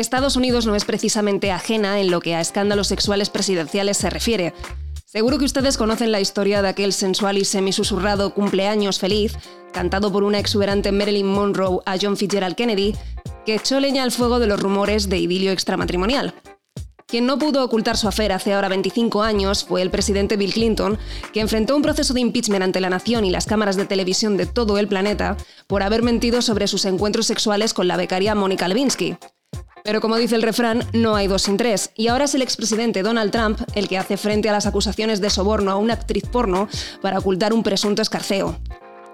Estados Unidos no es precisamente ajena en lo que a escándalos sexuales presidenciales se refiere. Seguro que ustedes conocen la historia de aquel sensual y semisusurrado cumpleaños feliz, cantado por una exuberante Marilyn Monroe a John Fitzgerald Kennedy, que echó leña al fuego de los rumores de idilio extramatrimonial. Quien no pudo ocultar su afer hace ahora 25 años fue el presidente Bill Clinton, que enfrentó un proceso de impeachment ante la nación y las cámaras de televisión de todo el planeta por haber mentido sobre sus encuentros sexuales con la becaria Mónica Lewinsky. Pero como dice el refrán, no hay dos sin tres, y ahora es el expresidente Donald Trump el que hace frente a las acusaciones de soborno a una actriz porno para ocultar un presunto escarceo.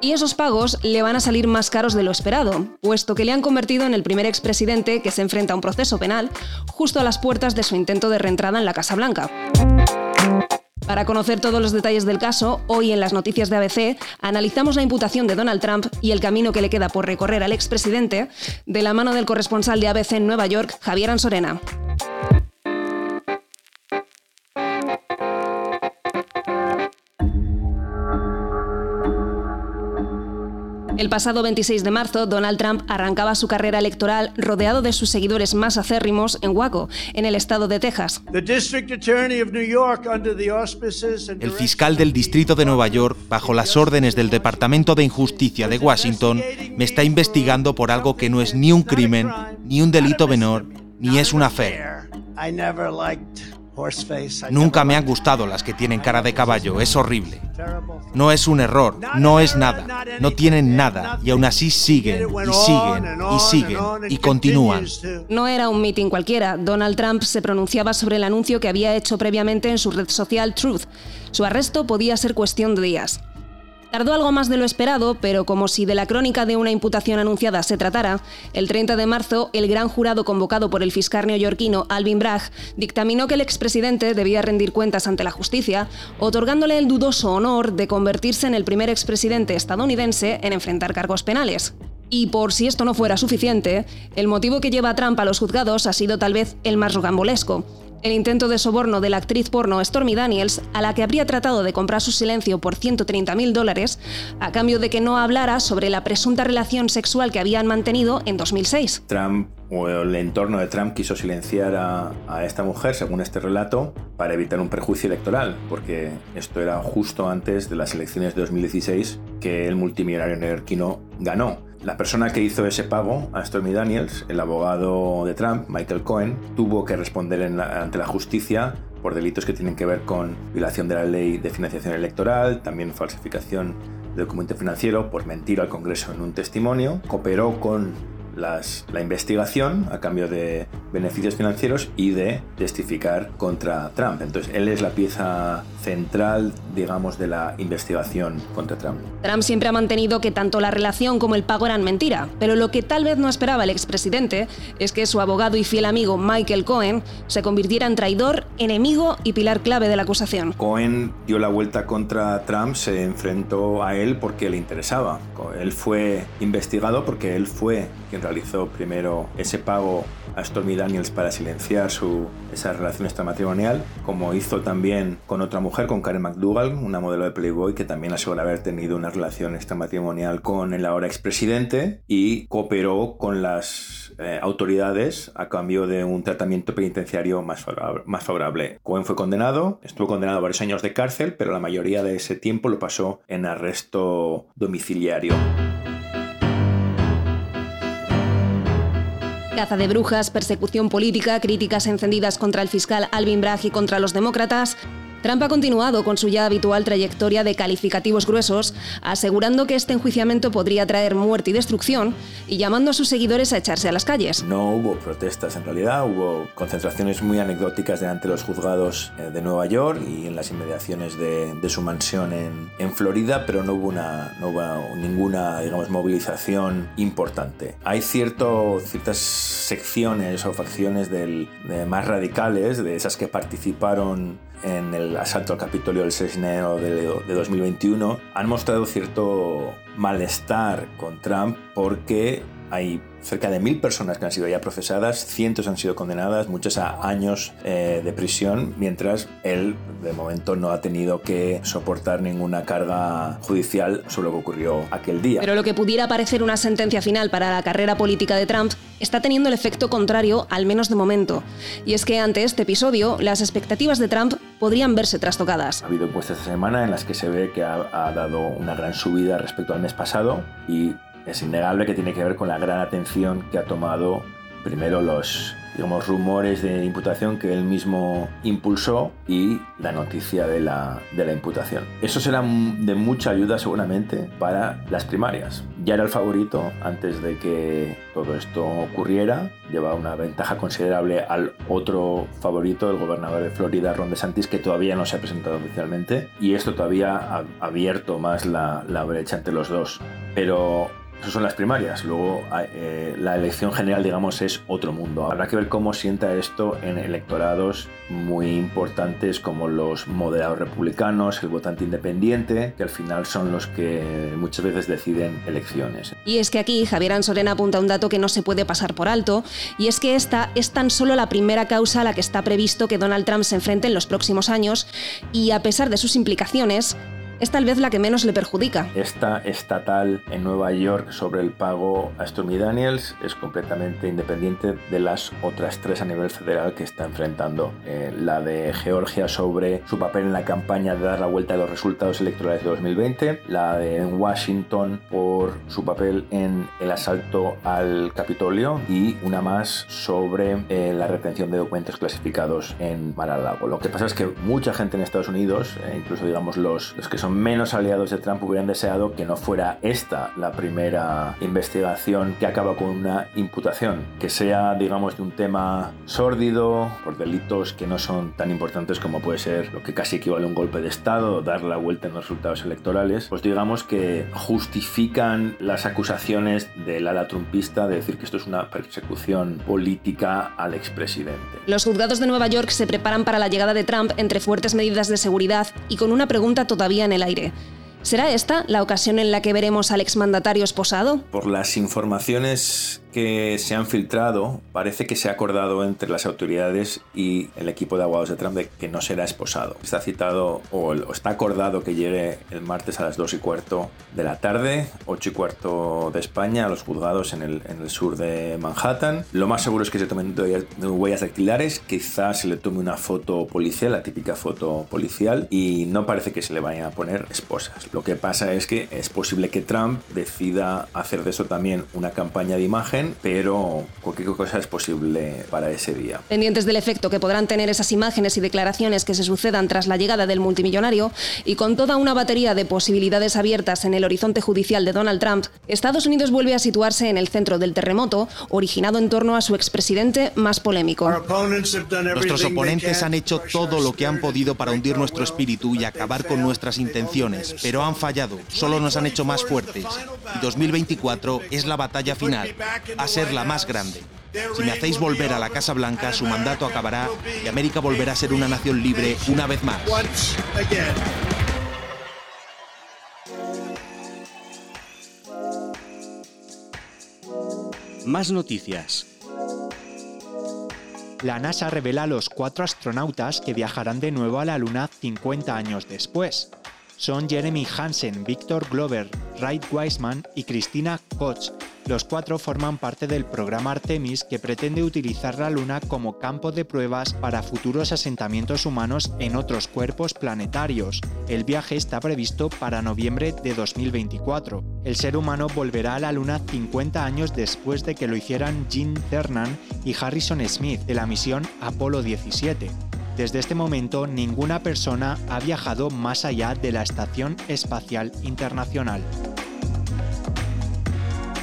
Y esos pagos le van a salir más caros de lo esperado, puesto que le han convertido en el primer expresidente que se enfrenta a un proceso penal justo a las puertas de su intento de reentrada en la Casa Blanca. Para conocer todos los detalles del caso, hoy en las noticias de ABC analizamos la imputación de Donald Trump y el camino que le queda por recorrer al expresidente de la mano del corresponsal de ABC en Nueva York, Javier Ansorena. El pasado 26 de marzo, Donald Trump arrancaba su carrera electoral rodeado de sus seguidores más acérrimos en Waco, en el estado de Texas. El fiscal del Distrito de Nueva York, bajo las órdenes del Departamento de Injusticia de Washington, me está investigando por algo que no es ni un crimen, ni un delito menor, ni es una fe. Nunca me han gustado las que tienen cara de caballo, es horrible. No es un error, no es nada, no tienen nada y aún así siguen y siguen y siguen y continúan. No era un meeting cualquiera, Donald Trump se pronunciaba sobre el anuncio que había hecho previamente en su red social Truth. Su arresto podía ser cuestión de días. Tardó algo más de lo esperado, pero como si de la crónica de una imputación anunciada se tratara, el 30 de marzo el gran jurado convocado por el fiscal neoyorquino Alvin Bragg dictaminó que el expresidente debía rendir cuentas ante la justicia, otorgándole el dudoso honor de convertirse en el primer expresidente estadounidense en enfrentar cargos penales. Y por si esto no fuera suficiente, el motivo que lleva a Trump a los juzgados ha sido tal vez el más rocambolesco, el intento de soborno de la actriz porno Stormy Daniels, a la que habría tratado de comprar su silencio por 130.000 dólares, a cambio de que no hablara sobre la presunta relación sexual que habían mantenido en 2006. Trump o el entorno de Trump quiso silenciar a, esta mujer, según este relato, para evitar un perjuicio electoral, porque esto era justo antes de las elecciones de 2016 que el multimillonario neoyorquino ganó. La persona que hizo ese pago a Stormy Daniels, el abogado de Trump, Michael Cohen, tuvo que responder ante la justicia por delitos que tienen que ver con violación de la ley de financiación electoral, también falsificación de documento financiero por mentir al Congreso en un testimonio, cooperó con la investigación a cambio de beneficios financieros y de testificar contra Trump. Entonces, él es la pieza central, digamos, de la investigación contra Trump. Trump siempre ha mantenido que tanto la relación como el pago eran mentira, pero lo que tal vez no esperaba el expresidente es que su abogado y fiel amigo Michael Cohen se convirtiera en traidor, enemigo y pilar clave de la acusación. Cohen dio la vuelta contra Trump, se enfrentó a él porque le interesaba. Él fue investigado porque él fue quien realizó primero ese pago a Stormy Daniels para silenciar su, esa relación extramatrimonial, como hizo también con otra mujer, con Karen McDougall, una modelo de Playboy que también asegura haber tenido una relación extramatrimonial con el ahora expresidente y cooperó con las eh, autoridades a cambio de un tratamiento penitenciario más más favorable. Cohen fue condenado, estuvo condenado a varios años de cárcel, pero la mayoría de ese tiempo lo pasó en arresto domiciliario. Caza de brujas, persecución política, críticas encendidas contra el fiscal Alvin Bragg y contra los demócratas. Trump ha continuado con su ya habitual trayectoria de calificativos gruesos, asegurando que este enjuiciamiento podría traer muerte y destrucción y llamando a sus seguidores a echarse a las calles. No hubo protestas en realidad, hubo concentraciones muy anecdóticas delante de los juzgados eh, de Nueva York y en las inmediaciones de, su mansión en, Florida, pero no hubo, ninguna digamos, movilización importante. Hay ciertas secciones o facciones más radicales, de esas que participaron en el asalto al Capitolio del 6 de enero de, de 2021 han mostrado cierto malestar con Trump porque hay cerca de mil personas que han sido ya procesadas, cientos han sido condenadas, muchas a años eh, de prisión, mientras él de momento no ha tenido que soportar ninguna carga judicial sobre lo que ocurrió aquel día. Pero lo que pudiera parecer una sentencia final para la carrera política de Trump está teniendo el efecto contrario, al menos de momento. Y es que ante este episodio, las expectativas de Trump podrían verse trastocadas. Ha habido encuestas esta semana en las que se ve que ha, ha dado una gran subida respecto al mes pasado y es innegable que tiene que ver con la gran atención que ha tomado primero los digamos, rumores de imputación que él mismo impulsó y la noticia de la, de la imputación. Eso será de mucha ayuda seguramente para las primarias. Ya era el favorito antes de que todo esto ocurriera, lleva una ventaja considerable al otro favorito, el gobernador de Florida, Ron DeSantis, que todavía no se ha presentado oficialmente y esto todavía ha abierto más la, la brecha entre los dos. Pero eso son las primarias. Luego eh, la elección general, digamos, es otro mundo. Habrá que ver cómo sienta esto en electorados muy importantes como los moderados republicanos, el votante independiente, que al final son los que muchas veces deciden elecciones. Y es que aquí Javier Ansorena apunta un dato que no se puede pasar por alto, y es que esta es tan solo la primera causa a la que está previsto que Donald Trump se enfrente en los próximos años, y a pesar de sus implicaciones, es tal vez la que menos le perjudica. Esta estatal en Nueva York sobre el pago a Stormy Daniels es completamente independiente de las otras tres a nivel federal que está enfrentando. Eh, la de Georgia sobre su papel en la campaña de dar la vuelta a los resultados electorales de 2020, la de Washington por su papel en el asalto al Capitolio y una más sobre eh, la retención de documentos clasificados en Mar-a-Lago. Lo que pasa es que mucha gente en Estados Unidos, eh, incluso digamos los, los que son menos aliados de Trump hubieran deseado que no fuera esta la primera investigación que acaba con una imputación, que sea, digamos, de un tema sórdido, por delitos que no son tan importantes como puede ser lo que casi equivale a un golpe de Estado, dar la vuelta en los resultados electorales, pues digamos que justifican las acusaciones del ala trumpista de decir que esto es una persecución política al expresidente. Los juzgados de Nueva York se preparan para la llegada de Trump entre fuertes medidas de seguridad y con una pregunta todavía en el aire. ¿Será esta la ocasión en la que veremos al exmandatario esposado? Por las informaciones que se han filtrado, parece que se ha acordado entre las autoridades y el equipo de abogados de Trump de que no será esposado. Está citado o está acordado que llegue el martes a las 2 y cuarto de la tarde, 8 y cuarto de España, a los juzgados en el, en el sur de Manhattan. Lo más seguro es que se tomen huellas dactilares, quizás se le tome una foto policial, la típica foto policial, y no parece que se le vayan a poner esposas. Lo que pasa es que es posible que Trump decida hacer de eso también una campaña de imagen pero cualquier cosa es posible para ese día. Pendientes del efecto que podrán tener esas imágenes y declaraciones que se sucedan tras la llegada del multimillonario, y con toda una batería de posibilidades abiertas en el horizonte judicial de Donald Trump, Estados Unidos vuelve a situarse en el centro del terremoto, originado en torno a su expresidente más polémico. Nuestros oponentes han hecho todo lo que han podido para hundir nuestro espíritu y acabar con nuestras intenciones, pero han fallado, solo nos han hecho más fuertes. Y 2024 es la batalla final a ser la más grande. Si me hacéis volver a la Casa Blanca, su mandato acabará y América volverá a ser una nación libre una vez más. Más noticias. La NASA revela a los cuatro astronautas que viajarán de nuevo a la Luna 50 años después. Son Jeremy Hansen, Victor Glover, Wright Wiseman y Cristina Koch. Los cuatro forman parte del programa Artemis que pretende utilizar la Luna como campo de pruebas para futuros asentamientos humanos en otros cuerpos planetarios. El viaje está previsto para noviembre de 2024. El ser humano volverá a la Luna 50 años después de que lo hicieran Gene Cernan y Harrison Smith de la misión Apolo 17. Desde este momento, ninguna persona ha viajado más allá de la Estación Espacial Internacional.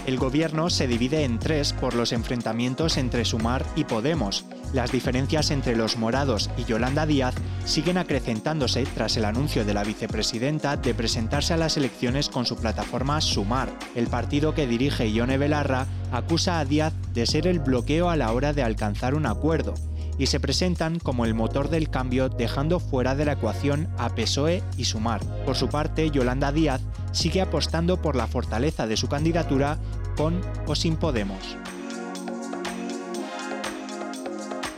El gobierno se divide en tres por los enfrentamientos entre Sumar y Podemos. Las diferencias entre los morados y Yolanda Díaz siguen acrecentándose tras el anuncio de la vicepresidenta de presentarse a las elecciones con su plataforma Sumar. El partido que dirige Ione Belarra acusa a Díaz de ser el bloqueo a la hora de alcanzar un acuerdo y se presentan como el motor del cambio dejando fuera de la ecuación a PSOE y Sumar. Por su parte, Yolanda Díaz sigue apostando por la fortaleza de su candidatura con o sin Podemos.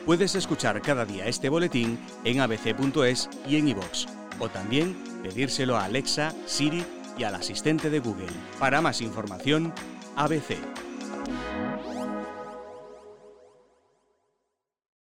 Puedes escuchar cada día este boletín en abc.es y en iVoox, o también pedírselo a Alexa, Siri y al asistente de Google. Para más información, ABC